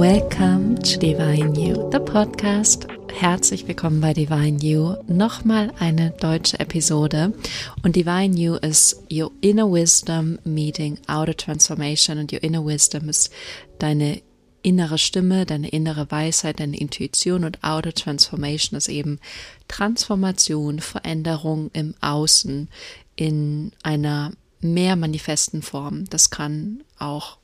Welcome to Divine You, the podcast. Herzlich willkommen bei Divine You. Nochmal eine deutsche Episode. Und Divine You ist Your Inner Wisdom meeting Outer Transformation. Und Your Inner Wisdom ist deine innere Stimme, deine innere Weisheit, deine Intuition und Outer Transformation ist eben Transformation, Veränderung im Außen in einer mehr manifesten Form. Das kann auch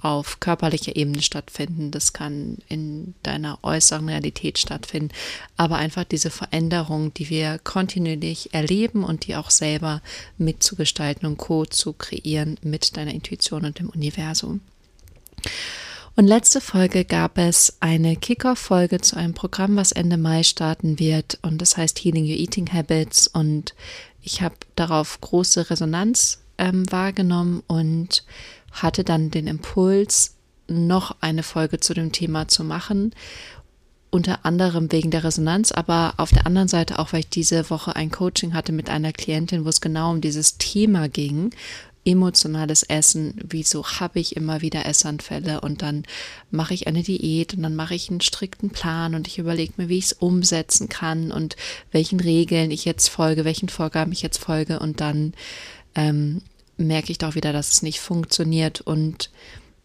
auf körperlicher Ebene stattfinden, das kann in deiner äußeren Realität stattfinden, aber einfach diese Veränderung, die wir kontinuierlich erleben und die auch selber mitzugestalten und co. zu kreieren mit deiner Intuition und dem Universum. Und letzte Folge gab es eine Kickoff-Folge zu einem Programm, was Ende Mai starten wird. Und das heißt Healing Your Eating Habits. Und ich habe darauf große Resonanz ähm, wahrgenommen. Und hatte dann den Impuls, noch eine Folge zu dem Thema zu machen. Unter anderem wegen der Resonanz, aber auf der anderen Seite auch, weil ich diese Woche ein Coaching hatte mit einer Klientin, wo es genau um dieses Thema ging, emotionales Essen, wieso habe ich immer wieder Essanfälle? Und dann mache ich eine Diät und dann mache ich einen strikten Plan und ich überlege mir, wie ich es umsetzen kann und welchen Regeln ich jetzt folge, welchen Vorgaben ich jetzt folge. Und dann ähm, merke ich doch wieder, dass es nicht funktioniert. Und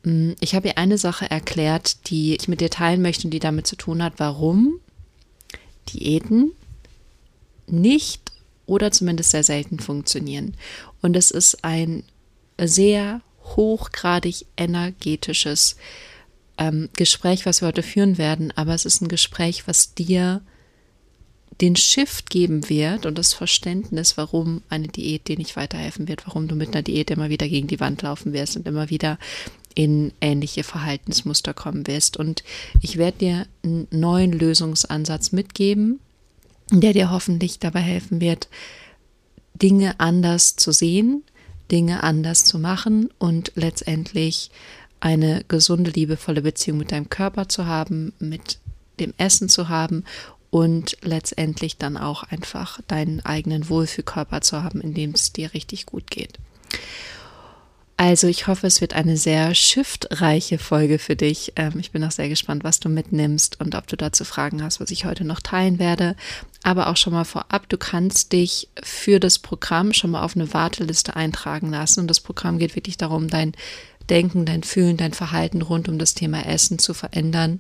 mh, mm, ich habe ihr eine Sache erklärt, die ich mit dir teilen möchte und die damit zu tun hat, warum Diäten nicht oder zumindest sehr selten funktionieren. Und es ist ein sehr hochgradig energetisches ähm, Gespräch, was wir heute führen werden, aber es ist ein Gespräch, was dir den Shift geben wird und das Verständnis, warum eine Diät dir nicht weiterhelfen wird, warum du mit einer Diät immer wieder gegen die Wand laufen wirst und immer wieder in ähnliche Verhaltensmuster kommen wirst. Und ich werde dir einen neuen Lösungsansatz mitgeben, der dir hoffentlich dabei helfen wird, Dinge anders zu sehen, Dinge anders zu machen und letztendlich eine gesunde, liebevolle Beziehung mit deinem Körper zu haben, mit dem Essen zu haben und letztendlich dann auch einfach deinen eigenen Wohlfühlkörper zu haben, in dem es dir richtig gut geht. Also ich hoffe, es wird eine sehr shiftreiche Folge für dich. Ähm, ich bin auch sehr gespannt, was du mitnimmst und ob du dazu Fragen hast, was ich heute noch teilen werde. Aber auch schon mal vorab, du kannst dich für das Programm schon mal auf eine Warteliste eintragen lassen. Und das Programm geht wirklich darum, dein Denken, dein Fühlen, dein Verhalten rund um das Thema Essen zu verändern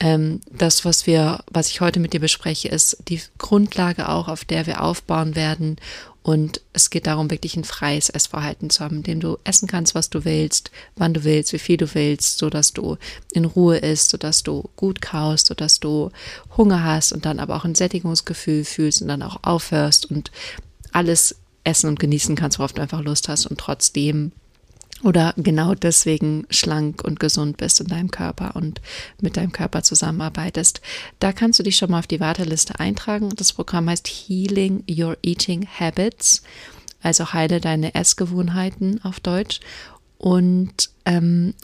ähm, das, was wir, was ich heute mit dir bespreche, ist die Grundlage auch, auf der wir aufbauen werden. Und es geht darum, wirklich ein freies Essverhalten zu haben, in dem du essen kannst, was du willst, wann du willst, wie viel du willst, so dass du in Ruhe isst, so dass du gut kaust, so dass du Hunger hast und dann aber auch ein Sättigungsgefühl fühlst und dann auch aufhörst und alles essen und genießen kannst, worauf du einfach Lust hast und trotzdem oder genau deswegen schlank und gesund bist in deinem Körper und mit deinem Körper zusammenarbeitest, da kannst du dich schon mal auf die Warteliste eintragen. Das Programm heißt Healing Your Eating Habits, also heile deine Essgewohnheiten auf Deutsch. Und ähm,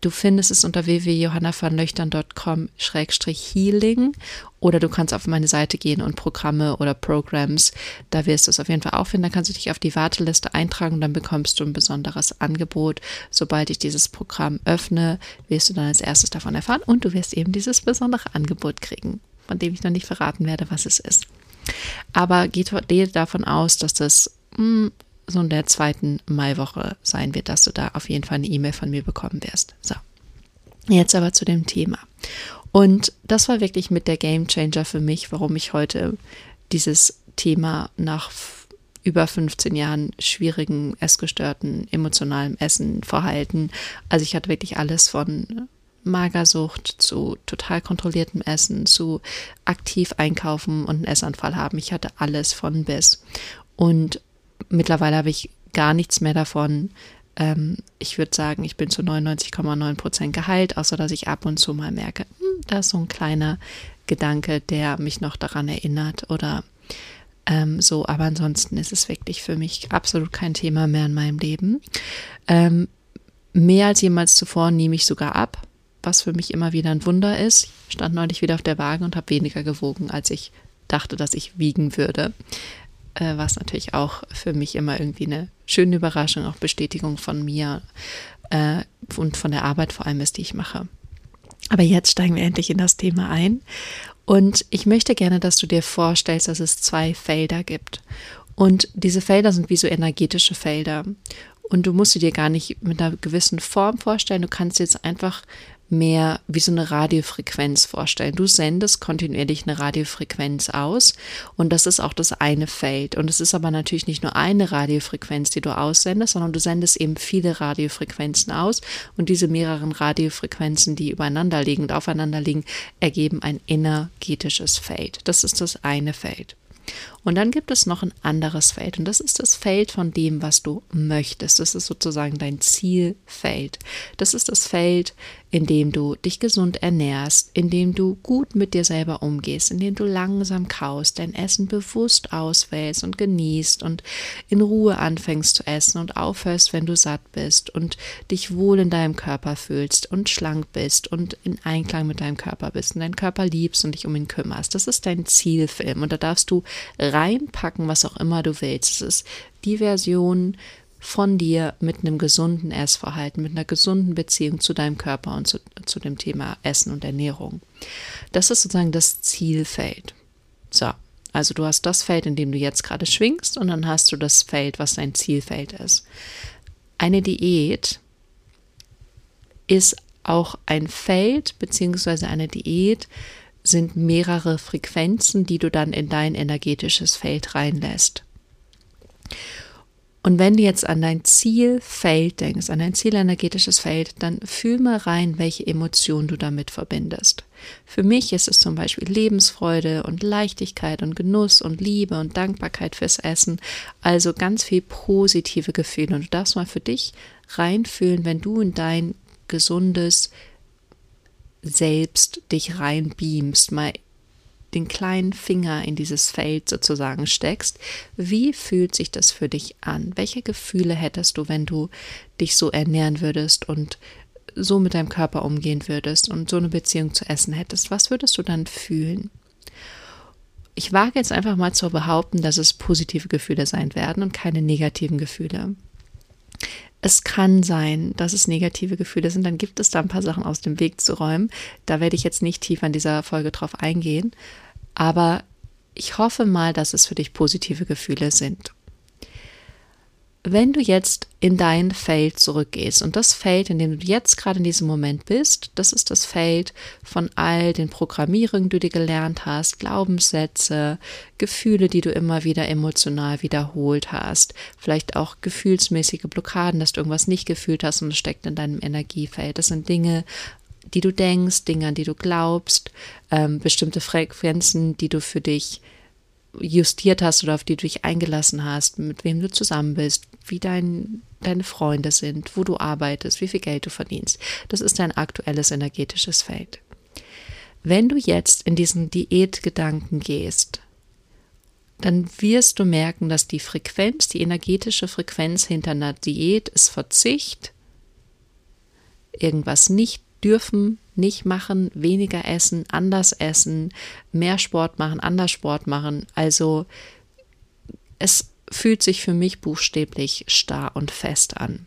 Du findest es unter www.johannavanlöchtern.com-healing oder du kannst auf meine Seite gehen und Programme oder Programs, da wirst du es auf jeden Fall auch finden. Da kannst du dich auf die Warteliste eintragen und dann bekommst du ein besonderes Angebot. Sobald ich dieses Programm öffne, wirst du dann als erstes davon erfahren und du wirst eben dieses besondere Angebot kriegen, von dem ich noch nicht verraten werde, was es ist. Aber geht davon aus, dass das hm, so in der zweiten Maiwoche sein wird, dass du da auf jeden Fall eine E-Mail von mir bekommen wirst. So. Jetzt aber zu dem Thema. Und das war wirklich mit der Game Changer für mich, warum ich heute dieses Thema nach über 15 Jahren schwierigen, essgestörten, emotionalem Essen, Verhalten. Also ich hatte wirklich alles von Magersucht zu total kontrolliertem Essen, zu aktiv einkaufen und einen Essanfall haben. Ich hatte alles von bis. Und mittlerweile habe ich gar nichts mehr davon. Ähm, ich würde sagen, ich bin zu 99,9 Prozent geheilt, außer dass ich ab und zu mal merke, hm, da ist so ein kleiner Gedanke, der mich noch daran erinnert oder ähm, so. Aber ansonsten ist es wirklich für mich absolut kein Thema mehr in meinem Leben. Ähm, mehr als jemals zuvor nehme ich sogar ab, was für mich immer wieder ein Wunder ist. Ich stand neulich wieder auf der Waage und habe weniger gewogen, als ich dachte, dass ich wiegen würde äh, was natürlich auch für mich immer irgendwie eine schöne Überraschung, auch Bestätigung von mir äh, und von der Arbeit vor allem ist, die ich mache. Aber jetzt steigen wir endlich in das Thema ein. Und ich möchte gerne, dass du dir vorstellst, dass es zwei Felder gibt. Und diese Felder sind wie so energetische Felder. Und du musst sie dir gar nicht mit einer gewissen Form vorstellen. Du kannst jetzt einfach mehr wie so eine Radiofrequenz vorstellen. Du sendest kontinuierlich eine Radiofrequenz aus und das ist auch das eine Feld. Und es ist aber natürlich nicht nur eine Radiofrequenz, die du aussendest, sondern du sendest eben viele Radiofrequenzen aus und diese mehreren Radiofrequenzen, die übereinander liegen und aufeinander liegen, ergeben ein energetisches Feld. Das ist das eine Feld. Und dann gibt es noch ein anderes Feld und das ist das Feld von dem, was du möchtest. Das ist sozusagen dein Zielfeld. Das ist das Feld, in dem du dich gesund ernährst, in dem du gut mit dir selber umgehst, in dem du langsam kaust, dein Essen bewusst auswählst und genießt und in Ruhe anfängst zu essen und aufhörst, wenn du satt bist und dich wohl in deinem Körper fühlst und schlank bist und in Einklang mit deinem Körper bist und deinen Körper liebst und dich um ihn kümmerst. Das ist dein Zielfilm und da darfst du reinpacken, was auch immer du willst. Es ist die Version von dir mit einem gesunden Essverhalten, mit einer gesunden Beziehung zu deinem Körper und zu, zu dem Thema Essen und Ernährung. Das ist sozusagen das Zielfeld. So, also du hast das Feld, in dem du jetzt gerade schwingst und dann hast du das Feld, was dein Zielfeld ist. Eine Diät ist auch ein Feld, beziehungsweise eine Diät sind mehrere Frequenzen, die du dann in dein energetisches Feld reinlässt. Und wenn du jetzt an dein Zielfeld denkst, an dein zielenergetisches Feld, dann fühl mal rein, welche Emotionen du damit verbindest. Für mich ist es zum Beispiel Lebensfreude und Leichtigkeit und Genuss und Liebe und Dankbarkeit fürs Essen. Also ganz viel positive Gefühle. Und du darfst mal für dich reinfühlen, wenn du in dein gesundes Selbst dich reinbeamst, mal den kleinen Finger in dieses Feld sozusagen steckst, wie fühlt sich das für dich an? Welche Gefühle hättest du, wenn du dich so ernähren würdest und so mit deinem Körper umgehen würdest und so eine Beziehung zu Essen hättest? Was würdest du dann fühlen? Ich wage jetzt einfach mal zu behaupten, dass es positive Gefühle sein werden und keine negativen Gefühle. Es kann sein, dass es negative Gefühle sind, dann gibt es da ein paar Sachen aus dem Weg zu räumen. Da werde ich jetzt nicht tiefer in dieser Folge drauf eingehen, aber ich hoffe mal, dass es für dich positive Gefühle sind. Wenn du jetzt in dein Feld zurückgehst und das Feld, in dem du jetzt gerade in diesem Moment bist, das ist das Feld von all den Programmierungen, die du gelernt hast, Glaubenssätze, Gefühle, die du immer wieder emotional wiederholt hast, vielleicht auch gefühlsmäßige Blockaden, dass du irgendwas nicht gefühlt hast und es steckt in deinem Energiefeld. Das sind Dinge, die du denkst, Dinge, an die du glaubst, ähm, bestimmte Frequenzen, die du für dich justiert hast oder auf die du dich eingelassen hast, mit wem du zusammen bist, wie dein, deine Freunde sind, wo du arbeitest, wie viel Geld du verdienst. Das ist dein aktuelles energetisches Feld. Wenn du jetzt in diesen Diätgedanken gehst, dann wirst du merken, dass die Frequenz, die energetische Frequenz hinter einer Diät ist Verzicht, irgendwas nicht dürfen, nicht machen, weniger essen, anders essen, mehr Sport machen, anders Sport machen. Also es fühlt sich für mich buchstäblich starr und fest an.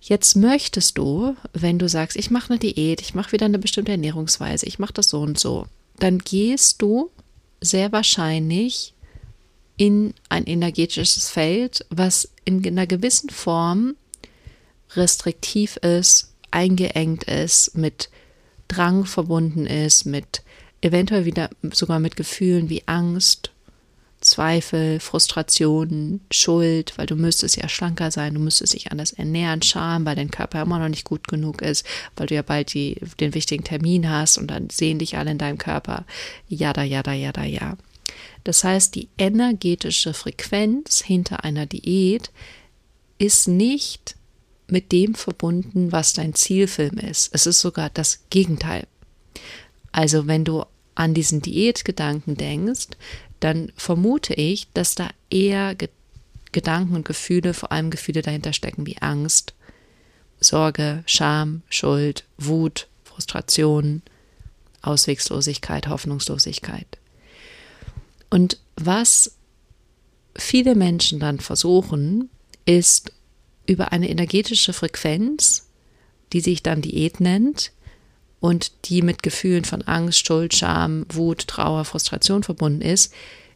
Jetzt möchtest du, wenn du sagst, ich mache eine Diät, ich mache wieder eine bestimmte Ernährungsweise, ich mache das so und so, dann gehst du sehr wahrscheinlich in ein energetisches Feld, was in einer gewissen Form restriktiv ist, eingeengt ist, mit Drang verbunden ist, mit eventuell wieder sogar mit Gefühlen wie Angst, Zweifel, Frustrationen, Schuld, weil du müsstest ja schlanker sein, du müsstest dich anders ernähren, Scham, weil dein Körper immer noch nicht gut genug ist, weil du ja bald die, den wichtigen Termin hast und dann sehen dich alle in deinem Körper. Jada, jada, jada, ja. Das heißt, die energetische Frequenz hinter einer Diät ist nicht mit dem verbunden, was dein Zielfilm ist. Es ist sogar das Gegenteil. Also wenn du an diesen Diätgedanken denkst, dann vermute ich, dass da eher Ge Gedanken und Gefühle, vor allem Gefühle dahinter stecken wie Angst, Sorge, Scham, Schuld, Wut, Frustration, Auswegslosigkeit, Hoffnungslosigkeit. Und was viele Menschen dann versuchen, ist über eine energetische Frequenz, die sich dann Diät nennt, und die mit Gefühlen von Angst, Schuld, Scham, Wut, Trauer, Frustration verbunden ist,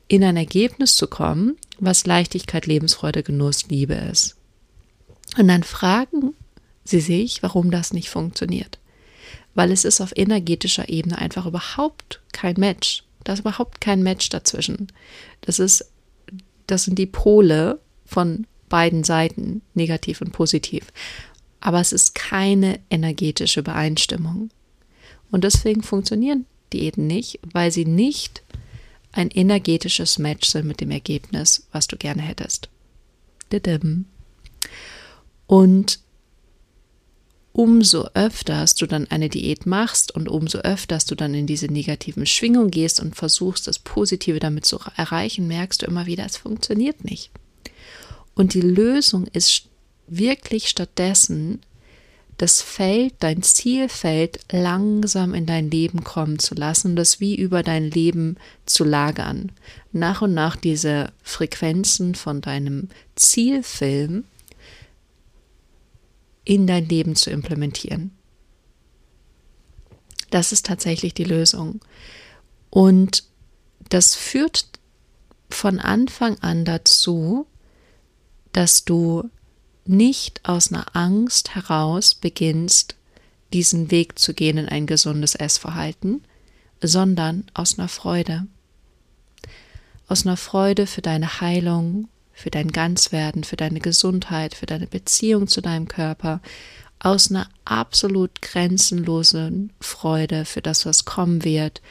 in ein Ergebnis zu kommen, was Leichtigkeit, Lebensfreude, Genuss, Liebe ist. Und dann fragen sie sich, warum das nicht funktioniert. Weil es ist auf energetischer Ebene einfach überhaupt kein Match. Da ist überhaupt kein Match dazwischen. Das ist, das sind die Pole von beiden Seiten, negativ und positiv. Aber es ist keine energetische Übereinstimmung. Und deswegen funktionieren Diäten nicht, weil sie nicht ein energetisches Match sind mit dem Ergebnis, was du gerne hättest. Und umso öfters du dann eine Diät machst und umso öfters du dann in diese negativen Schwingungen gehst und versuchst, das Positive damit zu erreichen, merkst du immer wieder, es funktioniert nicht. Und die Lösung ist wirklich stattdessen, das Feld, dein Zielfeld langsam in dein Leben kommen zu lassen, das wie über dein Leben zu lagern. Nach und nach diese Frequenzen von deinem Zielfilm in dein Leben zu implementieren. Das ist tatsächlich die Lösung. Und das führt von Anfang an dazu, dass du nicht aus einer Angst heraus beginnst, diesen Weg zu gehen in ein gesundes Essverhalten, sondern aus einer Freude. Aus einer Freude für deine Heilung, für dein Ganzwerden, für deine Gesundheit, für deine Beziehung zu deinem Körper, aus einer absolut grenzenlosen Freude für das, was kommen wird,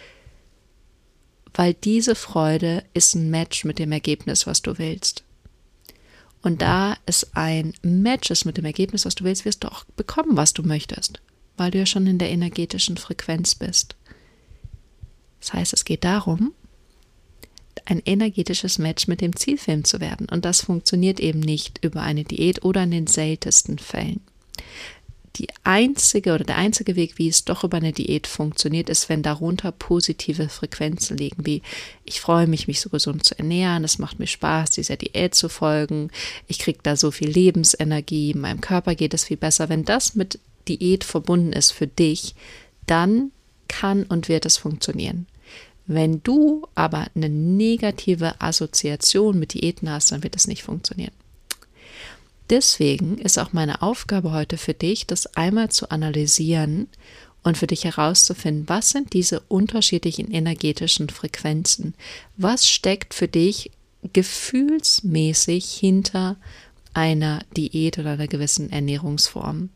weil diese Freude ist ein Match mit dem Ergebnis, was du willst. Und da es ein Match ist mit dem Ergebnis, was du willst, wirst du auch bekommen, was du möchtest, weil du ja schon in der energetischen Frequenz bist. Das heißt, es geht darum, ein energetisches Match mit dem Zielfilm zu werden. Und das funktioniert eben nicht über eine Diät oder in den seltensten Fällen. Die einzige oder der einzige Weg, wie es doch über eine Diät funktioniert, ist, wenn darunter positive Frequenzen liegen, wie ich freue mich, mich so gesund zu ernähren, es macht mir Spaß, dieser Diät zu folgen, ich kriege da so viel Lebensenergie, meinem Körper geht es viel besser. Wenn das mit Diät verbunden ist für dich, dann kann und wird es funktionieren. Wenn du aber eine negative Assoziation mit Diäten hast, dann wird es nicht funktionieren. Deswegen ist auch meine Aufgabe heute für dich, das einmal zu analysieren und für dich herauszufinden, was sind diese unterschiedlichen energetischen Frequenzen? Was steckt für dich gefühlsmäßig hinter einer Diät oder einer gewissen Ernährungsform?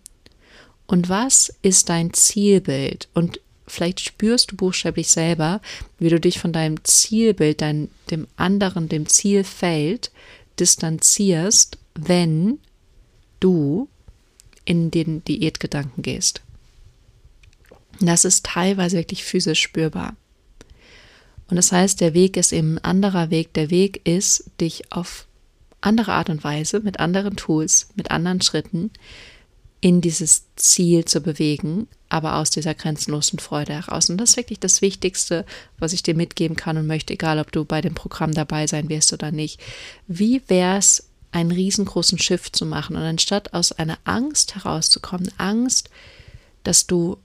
Und was ist dein Zielbild? Und vielleicht spürst du buchstäblich selber, wie du dich von deinem Zielbild, dein, dem anderen, dem Zielfeld distanzierst, wenn du in den Diätgedanken gehst. Das ist teilweise wirklich physisch spürbar. Und das heißt, der Weg ist eben ein anderer Weg. Der Weg ist, dich auf andere Art und Weise, mit anderen Tools, mit anderen Schritten in dieses Ziel zu bewegen, aber aus dieser grenzenlosen Freude heraus. Und das ist wirklich das Wichtigste, was ich dir mitgeben kann und möchte, egal ob du bei dem Programm dabei sein wirst oder nicht. Wie wäre es, einen riesengroßen Shift zu machen und anstatt aus einer Angst herauszukommen, Angst, dass du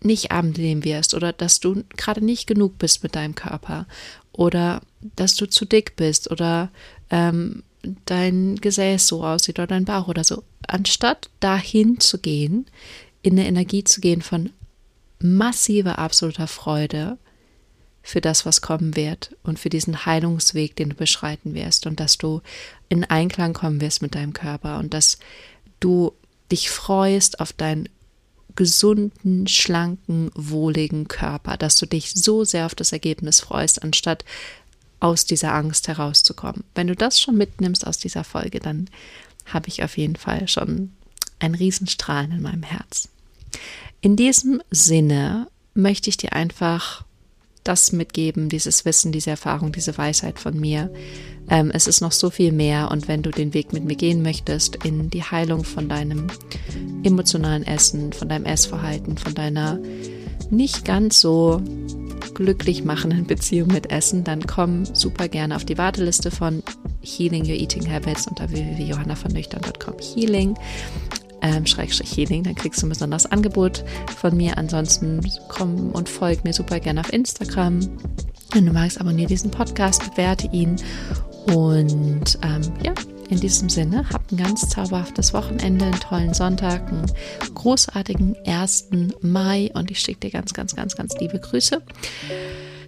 nicht abnehmen wirst oder dass du gerade nicht genug bist mit deinem Körper oder dass du zu dick bist oder ähm, dein Gesäß so aussieht oder dein Bauch oder so. Anstatt dahin zu gehen, in eine Energie zu gehen von massiver, absoluter Freude für das, was kommen wird und für diesen Heilungsweg, den du beschreiten wirst und dass du in Einklang kommen wirst mit deinem Körper und dass du dich freust auf deinen gesunden, schlanken, wohligen Körper, dass du dich so sehr auf das Ergebnis freust, anstatt aus dieser Angst herauszukommen. Wenn du das schon mitnimmst aus dieser Folge, dann habe ich auf jeden Fall schon ein Riesenstrahlen in meinem Herz. In diesem Sinne möchte ich dir einfach das mitgeben, dieses Wissen, diese Erfahrung, diese Weisheit von mir. Ähm, es ist noch so viel mehr und wenn du den Weg mit mir gehen möchtest in die Heilung von deinem emotionalen Essen, von deinem Essverhalten, von deiner nicht ganz so glücklich machenden Beziehung mit Essen, dann komm super gerne auf die Warteliste von Healing Your Eating Habits unter www.johannavernüchtern.com Healing. Ähm, Schrägstrich Healing. Dann kriegst du ein besonderes Angebot von mir. Ansonsten komm und folg mir super gerne auf Instagram. Wenn du magst, abonniere diesen Podcast, bewerte ihn. Und ähm, ja, in diesem Sinne, habt ein ganz zauberhaftes Wochenende, einen tollen Sonntag, einen großartigen 1. Mai und ich schicke dir ganz, ganz, ganz, ganz liebe Grüße.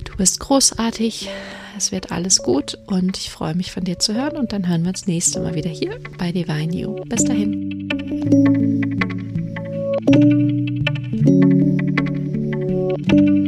Du bist großartig, es wird alles gut und ich freue mich von dir zu hören und dann hören wir uns nächste Mal wieder hier bei Divine You. Bis dahin. thank you.